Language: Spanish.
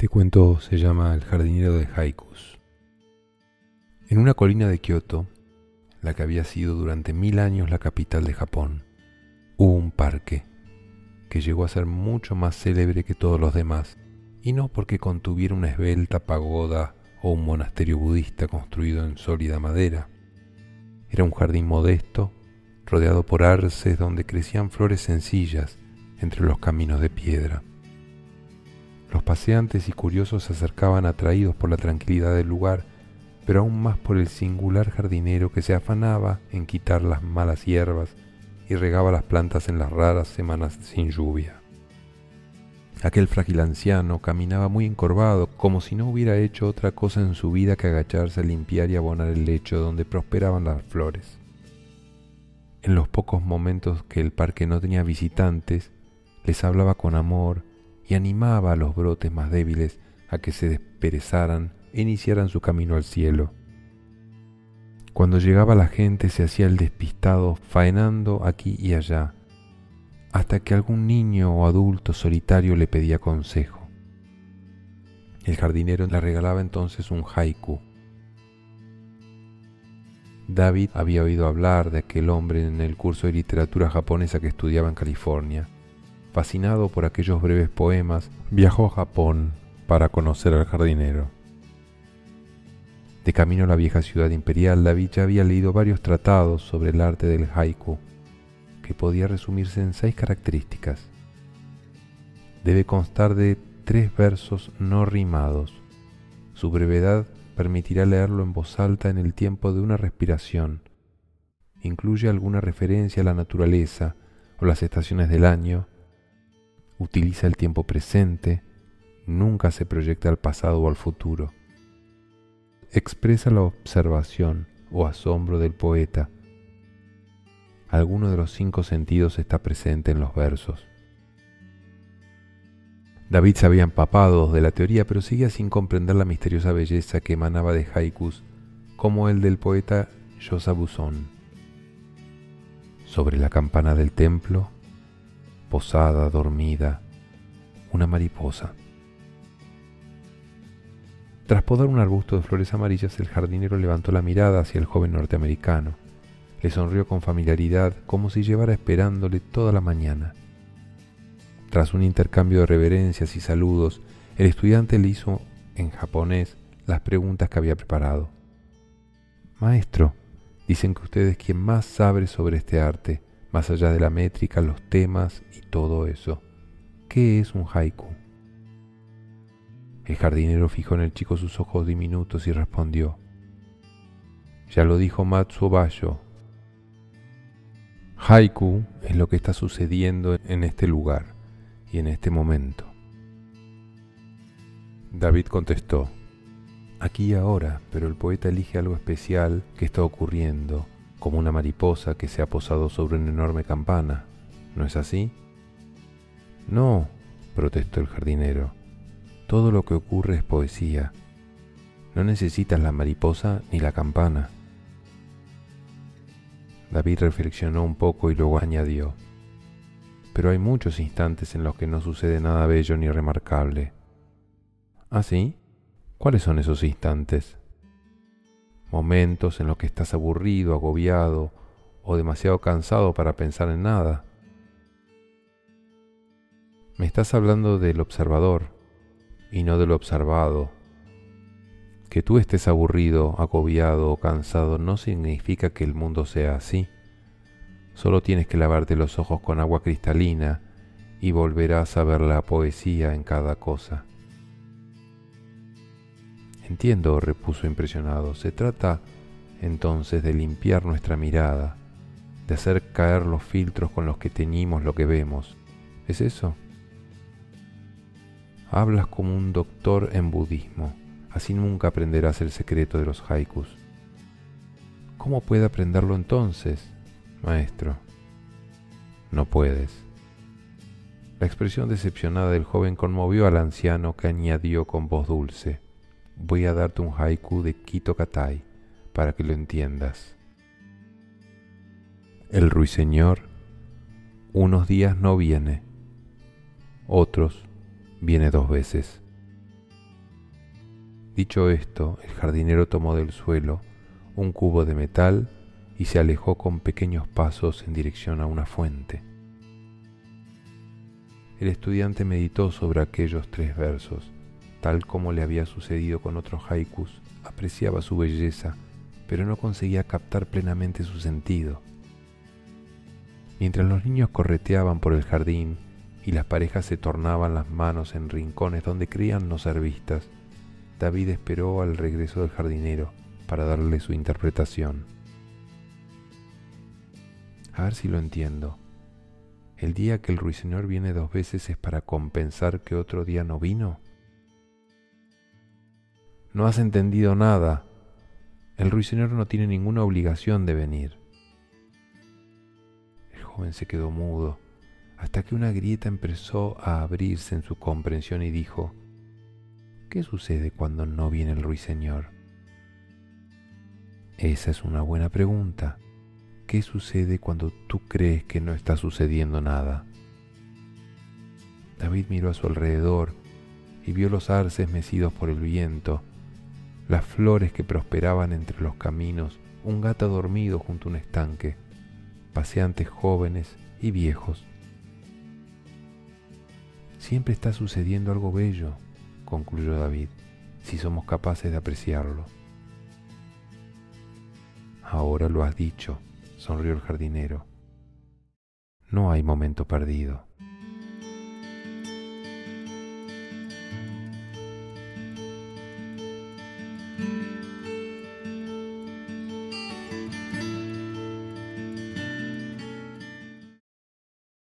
Este cuento se llama El jardinero de haikus. En una colina de Kioto, la que había sido durante mil años la capital de Japón, hubo un parque que llegó a ser mucho más célebre que todos los demás, y no porque contuviera una esbelta pagoda o un monasterio budista construido en sólida madera. Era un jardín modesto, rodeado por arces donde crecían flores sencillas entre los caminos de piedra. Los paseantes y curiosos se acercaban atraídos por la tranquilidad del lugar, pero aún más por el singular jardinero que se afanaba en quitar las malas hierbas y regaba las plantas en las raras semanas sin lluvia. Aquel frágil anciano caminaba muy encorvado, como si no hubiera hecho otra cosa en su vida que agacharse a limpiar y abonar el lecho donde prosperaban las flores. En los pocos momentos que el parque no tenía visitantes, les hablaba con amor y animaba a los brotes más débiles a que se desperezaran e iniciaran su camino al cielo. Cuando llegaba la gente se hacía el despistado, faenando aquí y allá, hasta que algún niño o adulto solitario le pedía consejo. El jardinero le regalaba entonces un haiku. David había oído hablar de aquel hombre en el curso de literatura japonesa que estudiaba en California. Fascinado por aquellos breves poemas, viajó a Japón para conocer al jardinero. De camino a la vieja ciudad imperial, David ya había leído varios tratados sobre el arte del haiku podía resumirse en seis características. Debe constar de tres versos no rimados. Su brevedad permitirá leerlo en voz alta en el tiempo de una respiración. Incluye alguna referencia a la naturaleza o las estaciones del año. Utiliza el tiempo presente. Nunca se proyecta al pasado o al futuro. Expresa la observación o asombro del poeta alguno de los cinco sentidos está presente en los versos. David se había empapado de la teoría, pero seguía sin comprender la misteriosa belleza que emanaba de haikus, como el del poeta Yosabuzón. Sobre la campana del templo, posada, dormida, una mariposa. Tras podar un arbusto de flores amarillas, el jardinero levantó la mirada hacia el joven norteamericano. Le sonrió con familiaridad, como si llevara esperándole toda la mañana. Tras un intercambio de reverencias y saludos, el estudiante le hizo en japonés las preguntas que había preparado. Maestro, dicen que usted es quien más sabe sobre este arte, más allá de la métrica, los temas y todo eso. ¿Qué es un haiku? El jardinero fijó en el chico sus ojos diminutos y respondió. Ya lo dijo Matsuo Bayo, Haiku es lo que está sucediendo en este lugar y en este momento. David contestó, aquí y ahora, pero el poeta elige algo especial que está ocurriendo, como una mariposa que se ha posado sobre una enorme campana. ¿No es así? No, protestó el jardinero. Todo lo que ocurre es poesía. No necesitas la mariposa ni la campana. David reflexionó un poco y luego añadió, pero hay muchos instantes en los que no sucede nada bello ni remarcable. ¿Ah, sí? ¿Cuáles son esos instantes? Momentos en los que estás aburrido, agobiado o demasiado cansado para pensar en nada. Me estás hablando del observador y no del observado, que tú estés aburrido, agobiado o cansado no significa que el mundo sea así. Solo tienes que lavarte los ojos con agua cristalina y volverás a ver la poesía en cada cosa. Entiendo, repuso impresionado. Se trata entonces de limpiar nuestra mirada, de hacer caer los filtros con los que teñimos lo que vemos. ¿Es eso? Hablas como un doctor en budismo. Así nunca aprenderás el secreto de los haikus. ¿Cómo puede aprenderlo entonces, maestro? No puedes. La expresión decepcionada del joven conmovió al anciano que añadió con voz dulce, voy a darte un haiku de Kito Katai para que lo entiendas. El ruiseñor unos días no viene, otros viene dos veces. Dicho esto, el jardinero tomó del suelo un cubo de metal y se alejó con pequeños pasos en dirección a una fuente. El estudiante meditó sobre aquellos tres versos, tal como le había sucedido con otros haikus, apreciaba su belleza, pero no conseguía captar plenamente su sentido. Mientras los niños correteaban por el jardín y las parejas se tornaban las manos en rincones donde creían no ser vistas, David esperó al regreso del jardinero para darle su interpretación. A ver si lo entiendo. ¿El día que el ruiseñor viene dos veces es para compensar que otro día no vino? No has entendido nada. El ruiseñor no tiene ninguna obligación de venir joven se quedó mudo, hasta que una grieta empezó a abrirse en su comprensión y dijo, ¿qué sucede cuando no viene el ruiseñor? Esa es una buena pregunta. ¿Qué sucede cuando tú crees que no está sucediendo nada? David miró a su alrededor y vio los arces mecidos por el viento, las flores que prosperaban entre los caminos, un gato dormido junto a un estanque paseantes jóvenes y viejos. Siempre está sucediendo algo bello, concluyó David, si somos capaces de apreciarlo. Ahora lo has dicho, sonrió el jardinero. No hay momento perdido.